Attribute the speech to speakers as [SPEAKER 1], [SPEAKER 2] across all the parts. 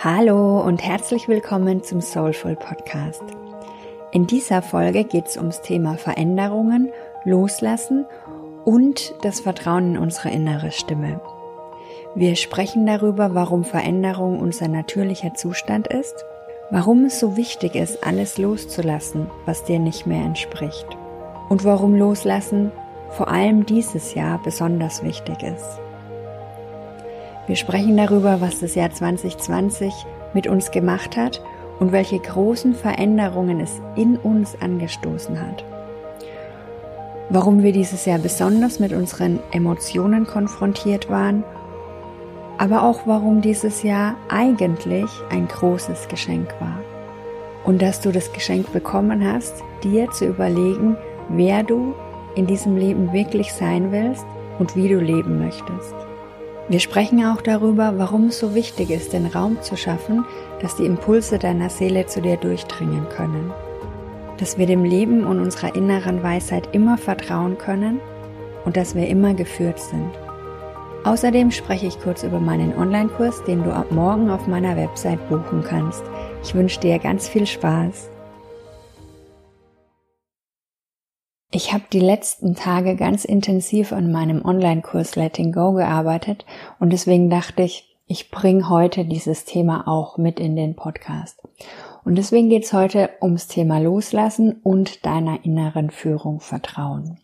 [SPEAKER 1] Hallo und herzlich willkommen zum Soulful Podcast. In dieser Folge geht es ums Thema Veränderungen, Loslassen und das Vertrauen in unsere innere Stimme. Wir sprechen darüber, warum Veränderung unser natürlicher Zustand ist, warum es so wichtig ist, alles loszulassen, was dir nicht mehr entspricht und warum Loslassen vor allem dieses Jahr besonders wichtig ist. Wir sprechen darüber, was das Jahr 2020 mit uns gemacht hat und welche großen Veränderungen es in uns angestoßen hat. Warum wir dieses Jahr besonders mit unseren Emotionen konfrontiert waren, aber auch warum dieses Jahr eigentlich ein großes Geschenk war. Und dass du das Geschenk bekommen hast, dir zu überlegen, wer du in diesem Leben wirklich sein willst und wie du leben möchtest. Wir sprechen auch darüber, warum es so wichtig ist, den Raum zu schaffen, dass die Impulse deiner Seele zu dir durchdringen können. Dass wir dem Leben und unserer inneren Weisheit immer vertrauen können und dass wir immer geführt sind. Außerdem spreche ich kurz über meinen Online-Kurs, den du ab morgen auf meiner Website buchen kannst. Ich wünsche dir ganz viel Spaß. Ich habe die letzten Tage ganz intensiv an meinem Online-Kurs Letting Go gearbeitet und deswegen dachte ich, ich bringe heute dieses Thema auch mit in den Podcast. Und deswegen geht es heute ums Thema Loslassen und deiner inneren Führung vertrauen.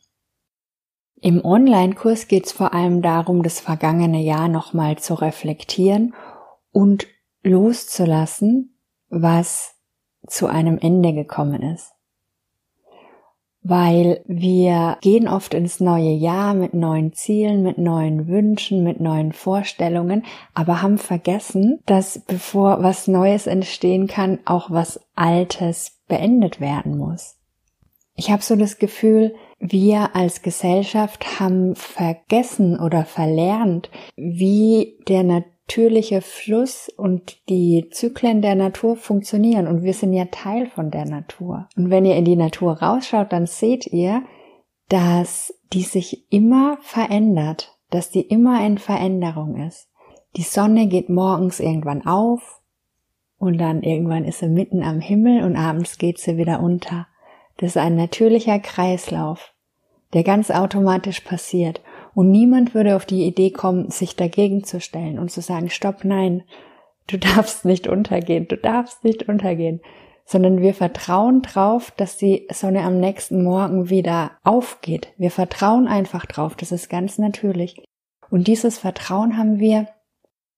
[SPEAKER 1] Im Online-Kurs geht es vor allem darum, das vergangene Jahr nochmal zu reflektieren und loszulassen, was zu einem Ende gekommen ist weil wir gehen oft ins neue Jahr mit neuen Zielen, mit neuen Wünschen, mit neuen Vorstellungen, aber haben vergessen, dass bevor was Neues entstehen kann, auch was Altes beendet werden muss. Ich habe so das Gefühl, wir als Gesellschaft haben vergessen oder verlernt, wie der natürliche Fluss und die Zyklen der Natur funktionieren und wir sind ja Teil von der Natur. Und wenn ihr in die Natur rausschaut, dann seht ihr, dass die sich immer verändert, dass die immer in Veränderung ist. Die Sonne geht morgens irgendwann auf und dann irgendwann ist sie mitten am Himmel und abends geht sie wieder unter. Das ist ein natürlicher Kreislauf, der ganz automatisch passiert. Und niemand würde auf die Idee kommen, sich dagegen zu stellen und zu sagen, stopp, nein, du darfst nicht untergehen, du darfst nicht untergehen, sondern wir vertrauen drauf, dass die Sonne am nächsten Morgen wieder aufgeht. Wir vertrauen einfach drauf, das ist ganz natürlich. Und dieses Vertrauen haben wir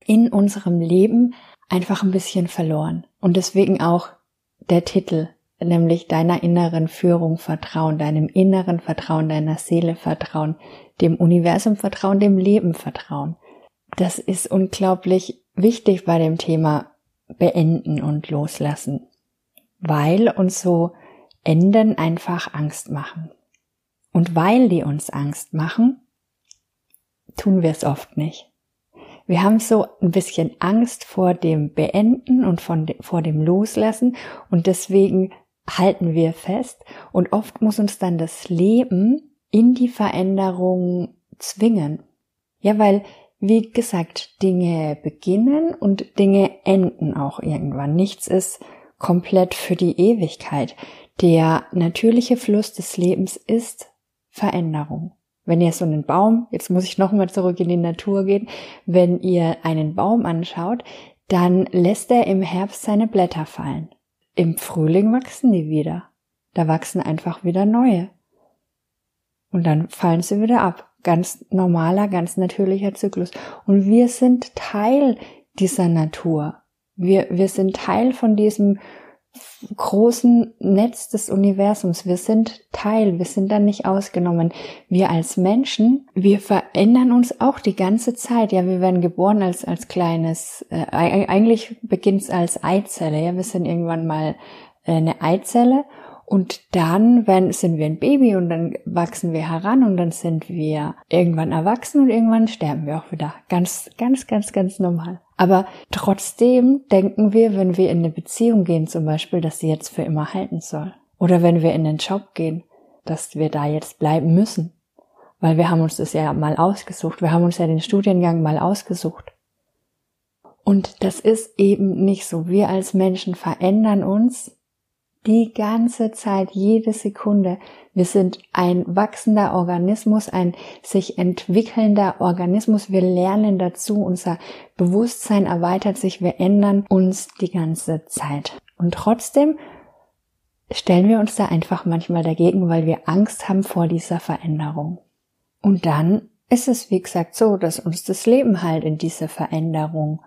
[SPEAKER 1] in unserem Leben einfach ein bisschen verloren. Und deswegen auch der Titel, nämlich deiner inneren Führung vertrauen, deinem inneren Vertrauen, deiner Seele vertrauen, dem Universum vertrauen, dem Leben vertrauen. Das ist unglaublich wichtig bei dem Thema beenden und loslassen, weil uns so Enden einfach Angst machen. Und weil die uns Angst machen, tun wir es oft nicht. Wir haben so ein bisschen Angst vor dem Beenden und von, vor dem Loslassen und deswegen halten wir fest und oft muss uns dann das Leben in die Veränderung zwingen. Ja, weil, wie gesagt, Dinge beginnen und Dinge enden auch irgendwann. Nichts ist komplett für die Ewigkeit. Der natürliche Fluss des Lebens ist Veränderung. Wenn ihr so einen Baum, jetzt muss ich nochmal zurück in die Natur gehen, wenn ihr einen Baum anschaut, dann lässt er im Herbst seine Blätter fallen. Im Frühling wachsen die wieder. Da wachsen einfach wieder neue und dann fallen sie wieder ab. Ganz normaler, ganz natürlicher Zyklus. Und wir sind Teil dieser Natur. Wir, wir sind Teil von diesem großen Netz des Universums. Wir sind Teil, wir sind dann nicht ausgenommen. Wir als Menschen, wir verändern uns auch die ganze Zeit. Ja, wir werden geboren als, als kleines, äh, eigentlich beginnt es als Eizelle. Ja, wir sind irgendwann mal äh, eine Eizelle und dann wenn, sind wir ein Baby und dann wachsen wir heran und dann sind wir irgendwann erwachsen und irgendwann sterben wir auch wieder. Ganz, ganz, ganz, ganz normal. Aber trotzdem denken wir, wenn wir in eine Beziehung gehen zum Beispiel, dass sie jetzt für immer halten soll. Oder wenn wir in den Job gehen, dass wir da jetzt bleiben müssen. Weil wir haben uns das ja mal ausgesucht. Wir haben uns ja den Studiengang mal ausgesucht. Und das ist eben nicht so. Wir als Menschen verändern uns die ganze Zeit, jede Sekunde. Wir sind ein wachsender Organismus, ein sich entwickelnder Organismus. Wir lernen dazu, unser Bewusstsein erweitert sich, wir ändern uns die ganze Zeit. Und trotzdem stellen wir uns da einfach manchmal dagegen, weil wir Angst haben vor dieser Veränderung. Und dann ist es, wie gesagt, so, dass uns das Leben halt in diese Veränderung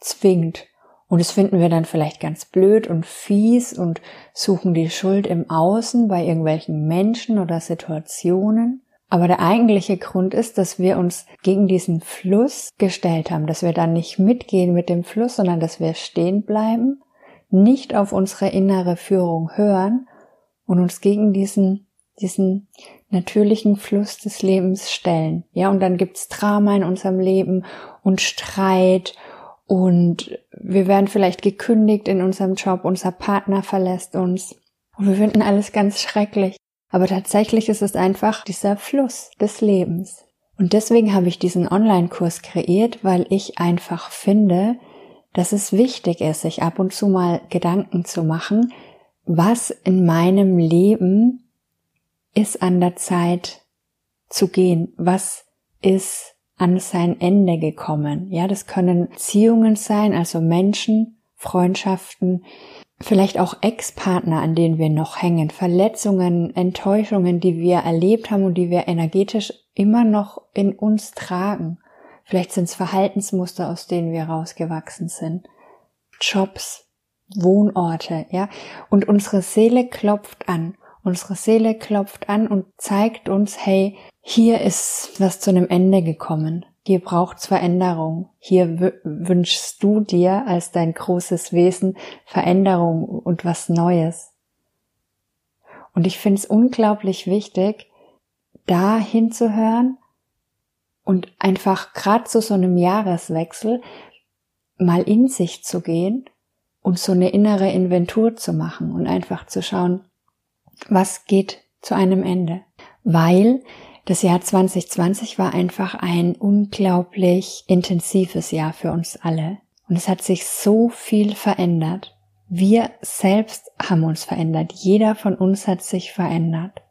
[SPEAKER 1] zwingt. Und das finden wir dann vielleicht ganz blöd und fies und suchen die Schuld im Außen bei irgendwelchen Menschen oder Situationen. Aber der eigentliche Grund ist, dass wir uns gegen diesen Fluss gestellt haben, dass wir dann nicht mitgehen mit dem Fluss, sondern dass wir stehen bleiben, nicht auf unsere innere Führung hören und uns gegen diesen, diesen natürlichen Fluss des Lebens stellen. Ja, und dann gibt's Drama in unserem Leben und Streit und wir werden vielleicht gekündigt in unserem Job, unser Partner verlässt uns und wir finden alles ganz schrecklich. Aber tatsächlich ist es einfach dieser Fluss des Lebens. Und deswegen habe ich diesen Online-Kurs kreiert, weil ich einfach finde, dass es wichtig ist, sich ab und zu mal Gedanken zu machen, was in meinem Leben ist an der Zeit zu gehen, was ist an sein Ende gekommen. Ja, das können Beziehungen sein, also Menschen, Freundschaften, vielleicht auch Ex-Partner, an denen wir noch hängen, Verletzungen, Enttäuschungen, die wir erlebt haben und die wir energetisch immer noch in uns tragen. Vielleicht sind es Verhaltensmuster, aus denen wir rausgewachsen sind. Jobs, Wohnorte, ja. Und unsere Seele klopft an. Unsere Seele klopft an und zeigt uns, hey, hier ist was zu einem Ende gekommen. Hier braucht's Veränderung. Hier wünschst du dir als dein großes Wesen Veränderung und was Neues. Und ich finde es unglaublich wichtig, da hinzuhören und einfach gerade zu so einem Jahreswechsel mal in sich zu gehen und so eine innere Inventur zu machen und einfach zu schauen, was geht zu einem Ende. Weil das Jahr 2020 war einfach ein unglaublich intensives Jahr für uns alle. Und es hat sich so viel verändert. Wir selbst haben uns verändert. Jeder von uns hat sich verändert.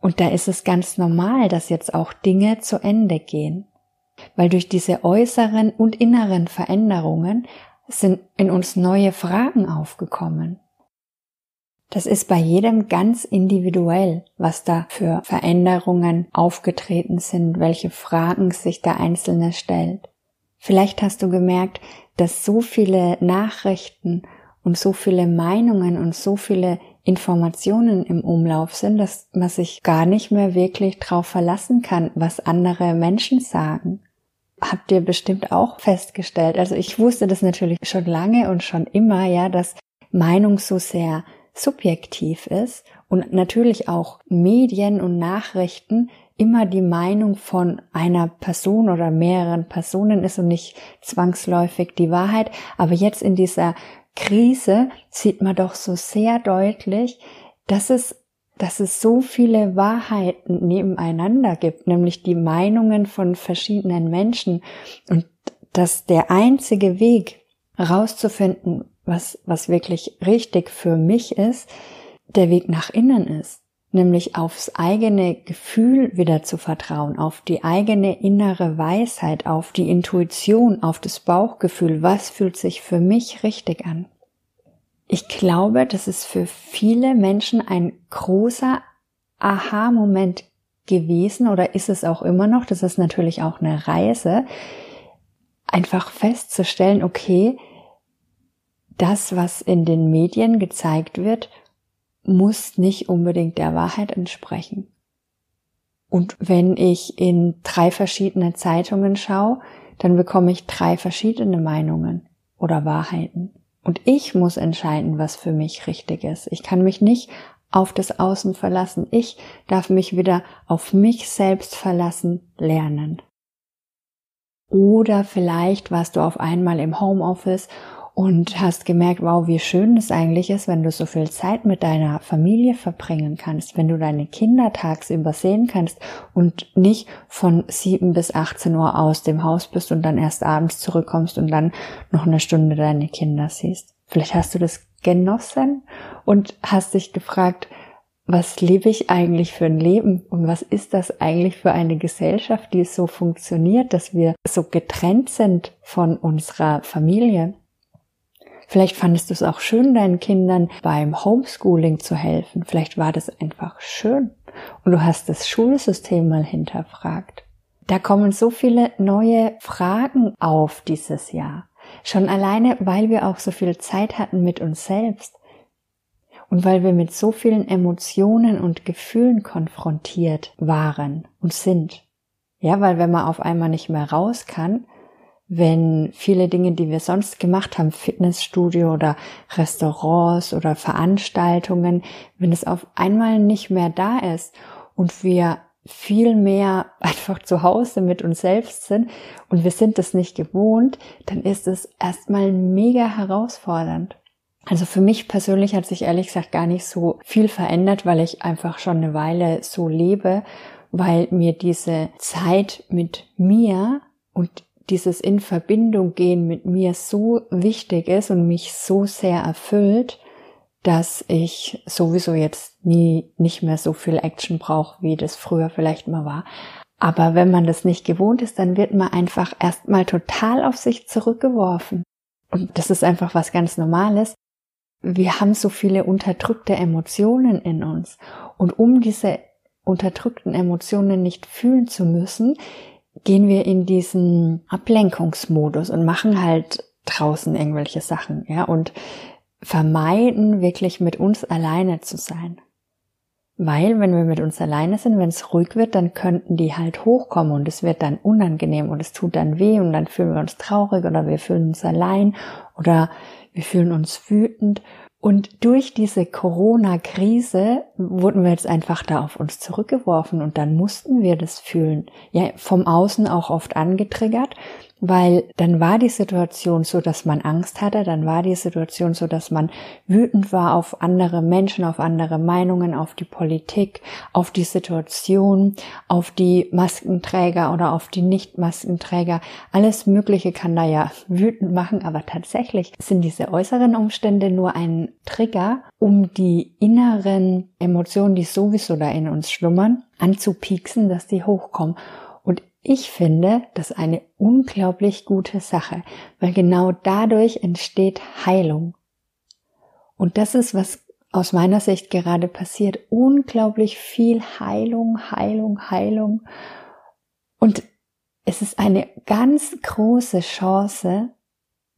[SPEAKER 1] Und da ist es ganz normal, dass jetzt auch Dinge zu Ende gehen. Weil durch diese äußeren und inneren Veränderungen sind in uns neue Fragen aufgekommen. Das ist bei jedem ganz individuell, was da für Veränderungen aufgetreten sind, welche Fragen sich der Einzelne stellt. Vielleicht hast du gemerkt, dass so viele Nachrichten und so viele Meinungen und so viele Informationen im Umlauf sind, dass man sich gar nicht mehr wirklich drauf verlassen kann, was andere Menschen sagen. Habt ihr bestimmt auch festgestellt. Also ich wusste das natürlich schon lange und schon immer, ja, dass Meinung so sehr subjektiv ist und natürlich auch Medien und Nachrichten immer die Meinung von einer Person oder mehreren Personen ist und nicht zwangsläufig die Wahrheit. Aber jetzt in dieser Krise sieht man doch so sehr deutlich, dass es dass es so viele Wahrheiten nebeneinander gibt, nämlich die Meinungen von verschiedenen Menschen und dass der einzige Weg rauszufinden, was, was wirklich richtig für mich ist, der Weg nach innen ist. Nämlich aufs eigene Gefühl wieder zu vertrauen, auf die eigene innere Weisheit, auf die Intuition, auf das Bauchgefühl. Was fühlt sich für mich richtig an? Ich glaube, das ist für viele Menschen ein großer Aha-Moment gewesen oder ist es auch immer noch. Das ist natürlich auch eine Reise, einfach festzustellen, okay, das, was in den Medien gezeigt wird, muss nicht unbedingt der Wahrheit entsprechen. Und wenn ich in drei verschiedene Zeitungen schaue, dann bekomme ich drei verschiedene Meinungen oder Wahrheiten. Und ich muss entscheiden, was für mich richtig ist. Ich kann mich nicht auf das Außen verlassen. Ich darf mich wieder auf mich selbst verlassen lernen. Oder vielleicht warst du auf einmal im Homeoffice und hast gemerkt, wow, wie schön es eigentlich ist, wenn du so viel Zeit mit deiner Familie verbringen kannst, wenn du deine Kinder tagsüber sehen kannst und nicht von 7 bis 18 Uhr aus dem Haus bist und dann erst abends zurückkommst und dann noch eine Stunde deine Kinder siehst. Vielleicht hast du das genossen und hast dich gefragt, was lebe ich eigentlich für ein Leben und was ist das eigentlich für eine Gesellschaft, die so funktioniert, dass wir so getrennt sind von unserer Familie. Vielleicht fandest du es auch schön, deinen Kindern beim Homeschooling zu helfen. Vielleicht war das einfach schön. Und du hast das Schulsystem mal hinterfragt. Da kommen so viele neue Fragen auf dieses Jahr. Schon alleine, weil wir auch so viel Zeit hatten mit uns selbst. Und weil wir mit so vielen Emotionen und Gefühlen konfrontiert waren und sind. Ja, weil wenn man auf einmal nicht mehr raus kann, wenn viele Dinge, die wir sonst gemacht haben, Fitnessstudio oder Restaurants oder Veranstaltungen, wenn es auf einmal nicht mehr da ist und wir viel mehr einfach zu Hause mit uns selbst sind und wir sind das nicht gewohnt, dann ist es erstmal mega herausfordernd. Also für mich persönlich hat sich ehrlich gesagt gar nicht so viel verändert, weil ich einfach schon eine Weile so lebe, weil mir diese Zeit mit mir und dieses in Verbindung gehen mit mir so wichtig ist und mich so sehr erfüllt, dass ich sowieso jetzt nie nicht mehr so viel Action brauche, wie das früher vielleicht mal war. Aber wenn man das nicht gewohnt ist, dann wird man einfach erstmal total auf sich zurückgeworfen. Und das ist einfach was ganz Normales. Wir haben so viele unterdrückte Emotionen in uns. Und um diese unterdrückten Emotionen nicht fühlen zu müssen, gehen wir in diesen Ablenkungsmodus und machen halt draußen irgendwelche Sachen, ja, und vermeiden wirklich mit uns alleine zu sein. Weil, wenn wir mit uns alleine sind, wenn es ruhig wird, dann könnten die halt hochkommen und es wird dann unangenehm und es tut dann weh und dann fühlen wir uns traurig oder wir fühlen uns allein oder wir fühlen uns wütend und durch diese Corona-Krise wurden wir jetzt einfach da auf uns zurückgeworfen und dann mussten wir das fühlen. Ja, vom Außen auch oft angetriggert weil dann war die Situation so, dass man Angst hatte, dann war die Situation so, dass man wütend war auf andere Menschen, auf andere Meinungen, auf die Politik, auf die Situation, auf die Maskenträger oder auf die Nicht-Maskenträger. Alles Mögliche kann da ja wütend machen, aber tatsächlich sind diese äußeren Umstände nur ein Trigger, um die inneren Emotionen, die sowieso da in uns schlummern, anzupieksen, dass die hochkommen. Ich finde das eine unglaublich gute Sache, weil genau dadurch entsteht Heilung. Und das ist, was aus meiner Sicht gerade passiert. Unglaublich viel Heilung, Heilung, Heilung. Und es ist eine ganz große Chance,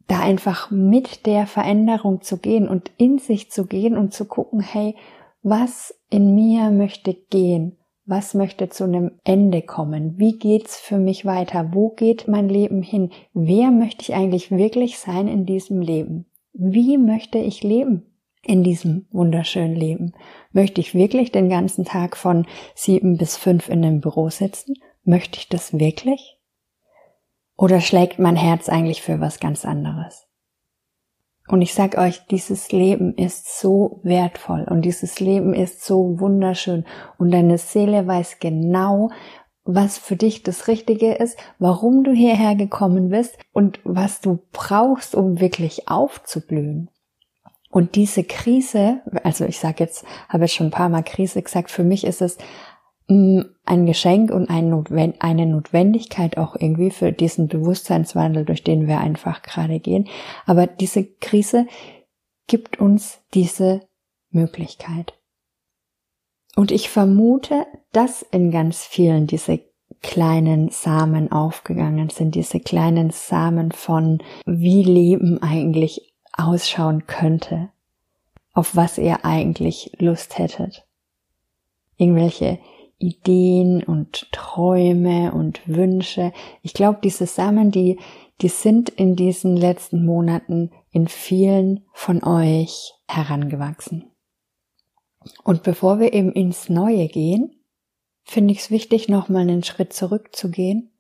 [SPEAKER 1] da einfach mit der Veränderung zu gehen und in sich zu gehen und zu gucken, hey, was in mir möchte gehen? Was möchte zu einem Ende kommen? Wie geht's für mich weiter? Wo geht mein Leben hin? Wer möchte ich eigentlich wirklich sein in diesem Leben? Wie möchte ich leben? in diesem wunderschönen Leben? Möchte ich wirklich den ganzen Tag von sieben bis fünf in dem Büro sitzen? Möchte ich das wirklich? Oder schlägt mein Herz eigentlich für was ganz anderes? Und ich sag euch, dieses Leben ist so wertvoll und dieses Leben ist so wunderschön und deine Seele weiß genau, was für dich das Richtige ist, warum du hierher gekommen bist und was du brauchst, um wirklich aufzublühen. Und diese Krise, also ich sage jetzt, habe jetzt schon ein paar Mal Krise gesagt, für mich ist es ein Geschenk und eine Notwendigkeit auch irgendwie für diesen Bewusstseinswandel, durch den wir einfach gerade gehen. Aber diese Krise gibt uns diese Möglichkeit. Und ich vermute, dass in ganz vielen diese kleinen Samen aufgegangen sind, diese kleinen Samen von wie Leben eigentlich ausschauen könnte, auf was ihr eigentlich Lust hättet. Irgendwelche Ideen und Träume und Wünsche. Ich glaube, diese Samen, die, die sind in diesen letzten Monaten in vielen von euch herangewachsen. Und bevor wir eben ins Neue gehen, finde ich es wichtig, nochmal einen Schritt zurückzugehen,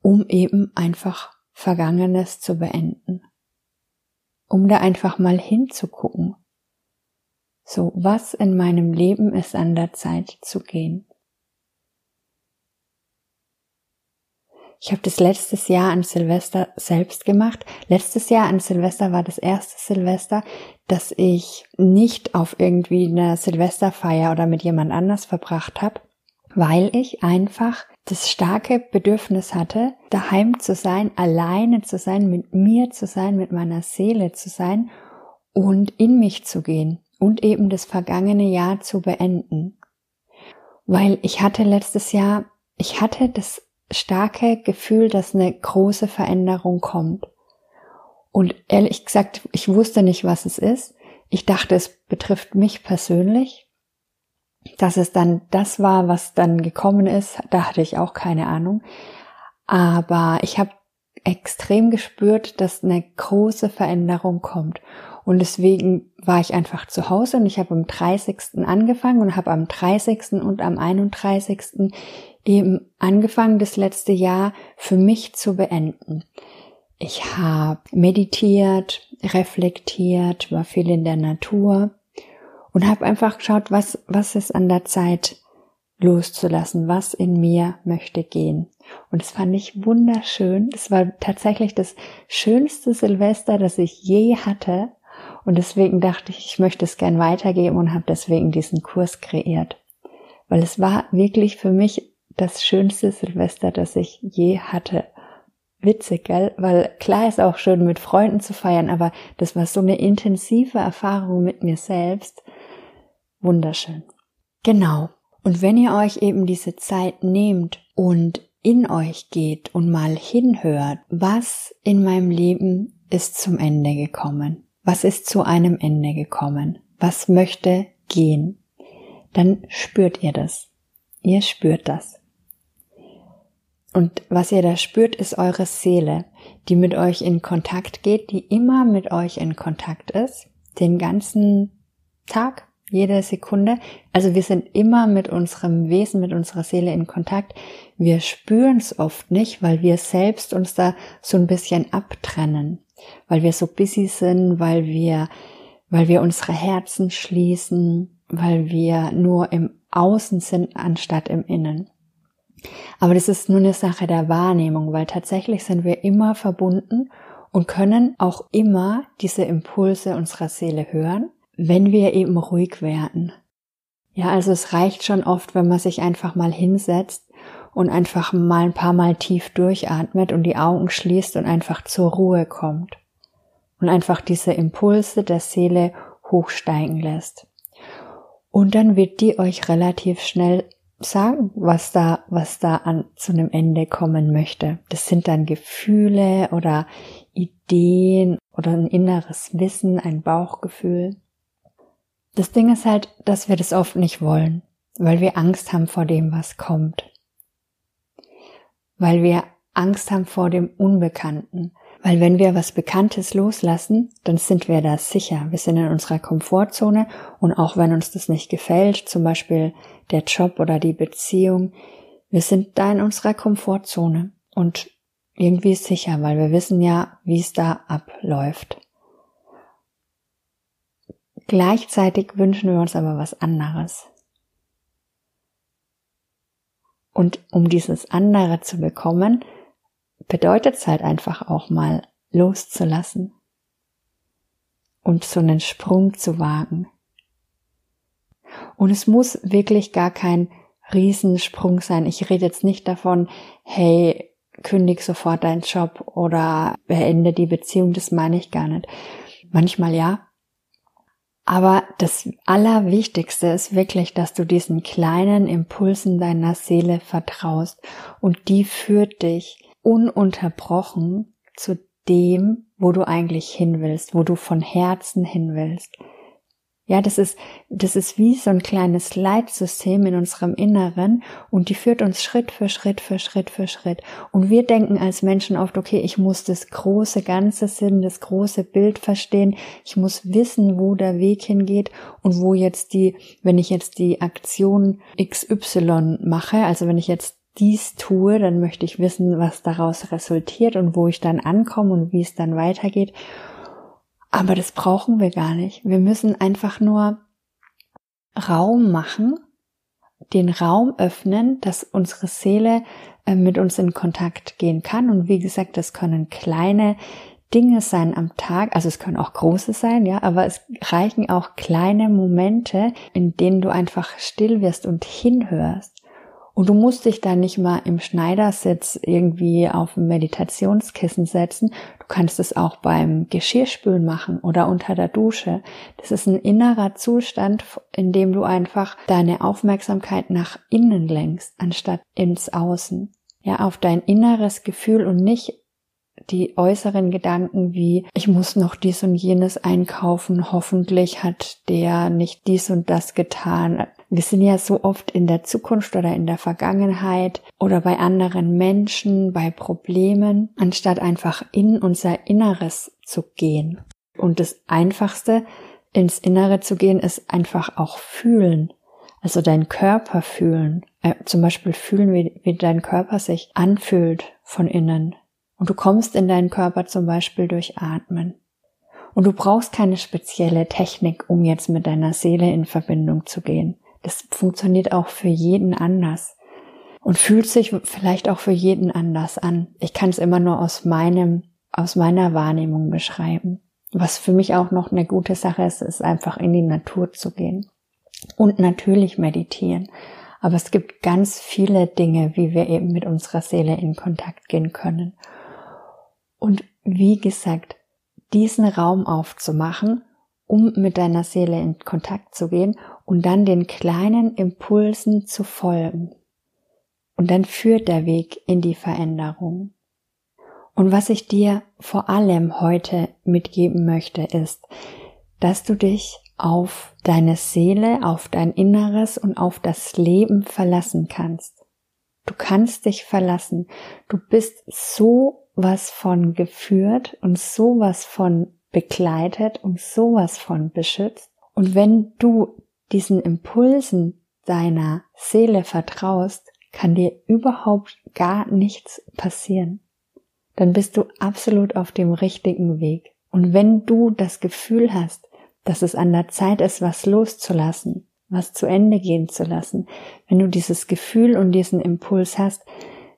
[SPEAKER 1] um eben einfach Vergangenes zu beenden. um da einfach mal hinzugucken. So, was in meinem Leben ist an der Zeit zu gehen? Ich habe das letztes Jahr an Silvester selbst gemacht. Letztes Jahr an Silvester war das erste Silvester, dass ich nicht auf irgendwie einer Silvesterfeier oder mit jemand anders verbracht habe, weil ich einfach das starke Bedürfnis hatte, daheim zu sein, alleine zu sein, mit mir zu sein, mit meiner Seele zu sein und in mich zu gehen und eben das vergangene Jahr zu beenden. Weil ich hatte letztes Jahr, ich hatte das starke Gefühl, dass eine große Veränderung kommt. Und ehrlich gesagt, ich wusste nicht, was es ist. Ich dachte, es betrifft mich persönlich. Dass es dann das war, was dann gekommen ist, da hatte ich auch keine Ahnung. Aber ich habe extrem gespürt, dass eine große Veränderung kommt. Und deswegen war ich einfach zu Hause und ich habe am 30. angefangen und habe am 30. und am 31. eben angefangen, das letzte Jahr für mich zu beenden. Ich habe meditiert, reflektiert, war viel in der Natur und habe einfach geschaut, was, was ist an der Zeit loszulassen, was in mir möchte gehen. Und das fand ich wunderschön. Es war tatsächlich das schönste Silvester, das ich je hatte. Und deswegen dachte ich, ich möchte es gern weitergeben und habe deswegen diesen Kurs kreiert. Weil es war wirklich für mich das schönste Silvester, das ich je hatte. Witzig, gell? Weil klar ist auch schön mit Freunden zu feiern, aber das war so eine intensive Erfahrung mit mir selbst. Wunderschön. Genau. Und wenn ihr euch eben diese Zeit nehmt und in euch geht und mal hinhört, was in meinem Leben ist zum Ende gekommen? Was ist zu einem Ende gekommen? Was möchte gehen? Dann spürt ihr das. Ihr spürt das. Und was ihr da spürt, ist eure Seele, die mit euch in Kontakt geht, die immer mit euch in Kontakt ist, den ganzen Tag, jede Sekunde. Also wir sind immer mit unserem Wesen, mit unserer Seele in Kontakt. Wir spüren es oft nicht, weil wir selbst uns da so ein bisschen abtrennen, weil wir so busy sind, weil wir, weil wir unsere Herzen schließen, weil wir nur im Außen sind anstatt im Innen. Aber das ist nur eine Sache der Wahrnehmung, weil tatsächlich sind wir immer verbunden und können auch immer diese Impulse unserer Seele hören wenn wir eben ruhig werden. Ja, also es reicht schon oft, wenn man sich einfach mal hinsetzt und einfach mal ein paar Mal tief durchatmet und die Augen schließt und einfach zur Ruhe kommt und einfach diese Impulse der Seele hochsteigen lässt. Und dann wird die euch relativ schnell sagen, was da, was da an zu einem Ende kommen möchte. Das sind dann Gefühle oder Ideen oder ein inneres Wissen, ein Bauchgefühl. Das Ding ist halt, dass wir das oft nicht wollen, weil wir Angst haben vor dem, was kommt. Weil wir Angst haben vor dem Unbekannten. Weil wenn wir was Bekanntes loslassen, dann sind wir da sicher. Wir sind in unserer Komfortzone und auch wenn uns das nicht gefällt, zum Beispiel der Job oder die Beziehung, wir sind da in unserer Komfortzone und irgendwie sicher, weil wir wissen ja, wie es da abläuft. Gleichzeitig wünschen wir uns aber was anderes. Und um dieses andere zu bekommen, bedeutet es halt einfach auch mal loszulassen und so einen Sprung zu wagen. Und es muss wirklich gar kein Riesensprung sein. Ich rede jetzt nicht davon, hey, kündig sofort deinen Job oder beende die Beziehung, das meine ich gar nicht. Manchmal ja, aber das Allerwichtigste ist wirklich, dass du diesen kleinen Impulsen deiner Seele vertraust und die führt dich ununterbrochen zu dem, wo du eigentlich hin willst, wo du von Herzen hin willst. Ja, das ist, das ist wie so ein kleines Leitsystem in unserem Inneren und die führt uns Schritt für Schritt für Schritt für Schritt. Und wir denken als Menschen oft, okay, ich muss das große Ganze Sinn, das große Bild verstehen. Ich muss wissen, wo der Weg hingeht und wo jetzt die, wenn ich jetzt die Aktion XY mache, also wenn ich jetzt dies tue, dann möchte ich wissen, was daraus resultiert und wo ich dann ankomme und wie es dann weitergeht. Aber das brauchen wir gar nicht. Wir müssen einfach nur Raum machen, den Raum öffnen, dass unsere Seele äh, mit uns in Kontakt gehen kann. Und wie gesagt, das können kleine Dinge sein am Tag, also es können auch große sein, ja, aber es reichen auch kleine Momente, in denen du einfach still wirst und hinhörst. Und du musst dich da nicht mal im Schneidersitz irgendwie auf ein Meditationskissen setzen. Du kannst es auch beim Geschirrspülen machen oder unter der Dusche. Das ist ein innerer Zustand, in dem du einfach deine Aufmerksamkeit nach innen lenkst, anstatt ins Außen. Ja, auf dein inneres Gefühl und nicht die äußeren Gedanken wie, ich muss noch dies und jenes einkaufen, hoffentlich hat der nicht dies und das getan. Wir sind ja so oft in der Zukunft oder in der Vergangenheit oder bei anderen Menschen, bei Problemen, anstatt einfach in unser Inneres zu gehen. Und das Einfachste, ins Innere zu gehen, ist einfach auch fühlen. Also dein Körper fühlen. Äh, zum Beispiel fühlen, wie, wie dein Körper sich anfühlt von innen. Und du kommst in deinen Körper zum Beispiel durch Atmen. Und du brauchst keine spezielle Technik, um jetzt mit deiner Seele in Verbindung zu gehen. Das funktioniert auch für jeden anders und fühlt sich vielleicht auch für jeden anders an. Ich kann es immer nur aus meinem, aus meiner Wahrnehmung beschreiben. Was für mich auch noch eine gute Sache ist, ist einfach in die Natur zu gehen. Und natürlich meditieren. Aber es gibt ganz viele Dinge, wie wir eben mit unserer Seele in Kontakt gehen können. Und wie gesagt, diesen Raum aufzumachen, um mit deiner Seele in Kontakt zu gehen und dann den kleinen Impulsen zu folgen. Und dann führt der Weg in die Veränderung. Und was ich dir vor allem heute mitgeben möchte, ist, dass du dich auf deine Seele, auf dein Inneres und auf das Leben verlassen kannst. Du kannst dich verlassen. Du bist so was von geführt und sowas von begleitet und sowas von beschützt. Und wenn du diesen Impulsen deiner Seele vertraust, kann dir überhaupt gar nichts passieren. Dann bist du absolut auf dem richtigen Weg. Und wenn du das Gefühl hast, dass es an der Zeit ist, was loszulassen, was zu Ende gehen zu lassen, wenn du dieses Gefühl und diesen Impuls hast,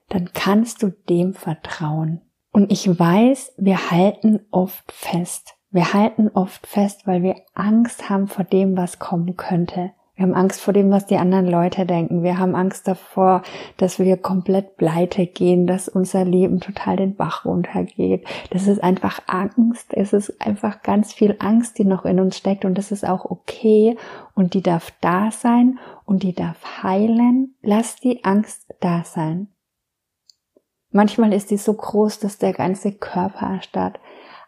[SPEAKER 1] dann kannst du dem vertrauen. Und ich weiß, wir halten oft fest. Wir halten oft fest, weil wir Angst haben vor dem, was kommen könnte. Wir haben Angst vor dem, was die anderen Leute denken. Wir haben Angst davor, dass wir komplett pleite gehen, dass unser Leben total den Bach runtergeht. Das ist einfach Angst. Es ist einfach ganz viel Angst, die noch in uns steckt und das ist auch okay und die darf da sein und die darf heilen. Lass die Angst da sein. Manchmal ist die so groß, dass der ganze Körper erstarrt.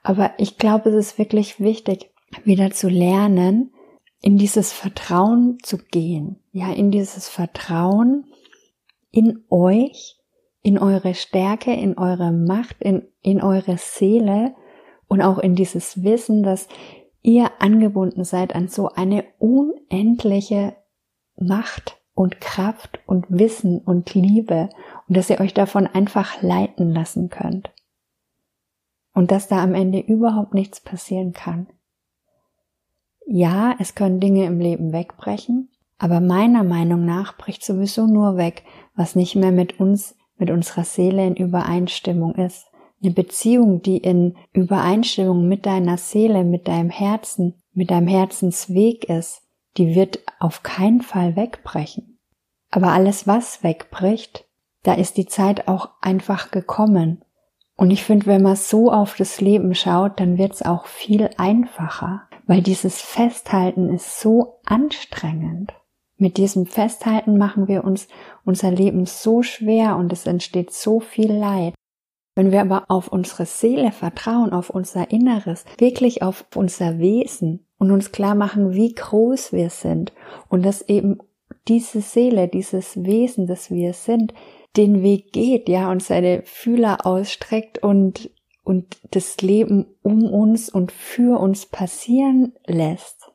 [SPEAKER 1] Aber ich glaube, es ist wirklich wichtig, wieder zu lernen, in dieses Vertrauen zu gehen. Ja, in dieses Vertrauen in euch, in eure Stärke, in eure Macht, in, in eure Seele und auch in dieses Wissen, dass ihr angebunden seid an so eine unendliche Macht und Kraft und Wissen und Liebe und dass ihr euch davon einfach leiten lassen könnt. Und dass da am Ende überhaupt nichts passieren kann. Ja, es können Dinge im Leben wegbrechen, aber meiner Meinung nach bricht sowieso nur weg, was nicht mehr mit uns, mit unserer Seele in Übereinstimmung ist. Eine Beziehung, die in Übereinstimmung mit deiner Seele, mit deinem Herzen, mit deinem Herzensweg ist, die wird auf keinen Fall wegbrechen. Aber alles, was wegbricht, da ist die Zeit auch einfach gekommen. Und ich finde, wenn man so auf das Leben schaut, dann wird es auch viel einfacher, weil dieses Festhalten ist so anstrengend. Mit diesem Festhalten machen wir uns unser Leben so schwer und es entsteht so viel Leid. Wenn wir aber auf unsere Seele vertrauen, auf unser Inneres, wirklich auf unser Wesen und uns klar machen, wie groß wir sind und dass eben diese Seele, dieses Wesen, das wir sind, den Weg geht, ja, und seine Fühler ausstreckt und, und das Leben um uns und für uns passieren lässt.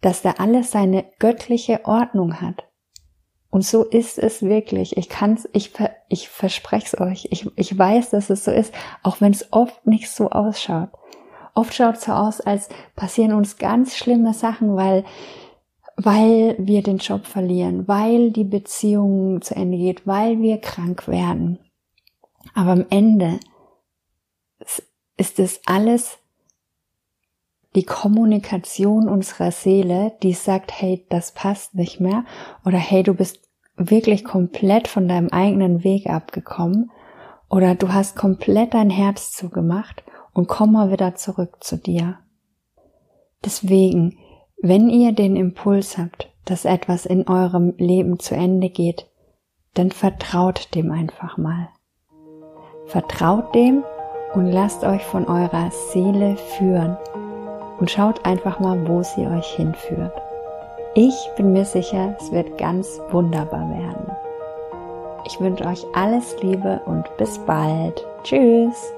[SPEAKER 1] Dass da alles seine göttliche Ordnung hat. Und so ist es wirklich. Ich kann's, ich, ich verspreche es euch. Ich, ich weiß, dass es so ist, auch wenn es oft nicht so ausschaut. Oft schaut es so aus, als passieren uns ganz schlimme Sachen, weil weil wir den Job verlieren, weil die Beziehung zu Ende geht, weil wir krank werden. Aber am Ende ist es alles die Kommunikation unserer Seele, die sagt, hey, das passt nicht mehr oder hey, du bist wirklich komplett von deinem eigenen Weg abgekommen oder du hast komplett dein Herz zugemacht und komm mal wieder zurück zu dir. Deswegen, wenn ihr den Impuls habt, dass etwas in eurem Leben zu Ende geht, dann vertraut dem einfach mal. Vertraut dem und lasst euch von eurer Seele führen und schaut einfach mal, wo sie euch hinführt. Ich bin mir sicher, es wird ganz wunderbar werden. Ich wünsche euch alles Liebe und bis bald. Tschüss.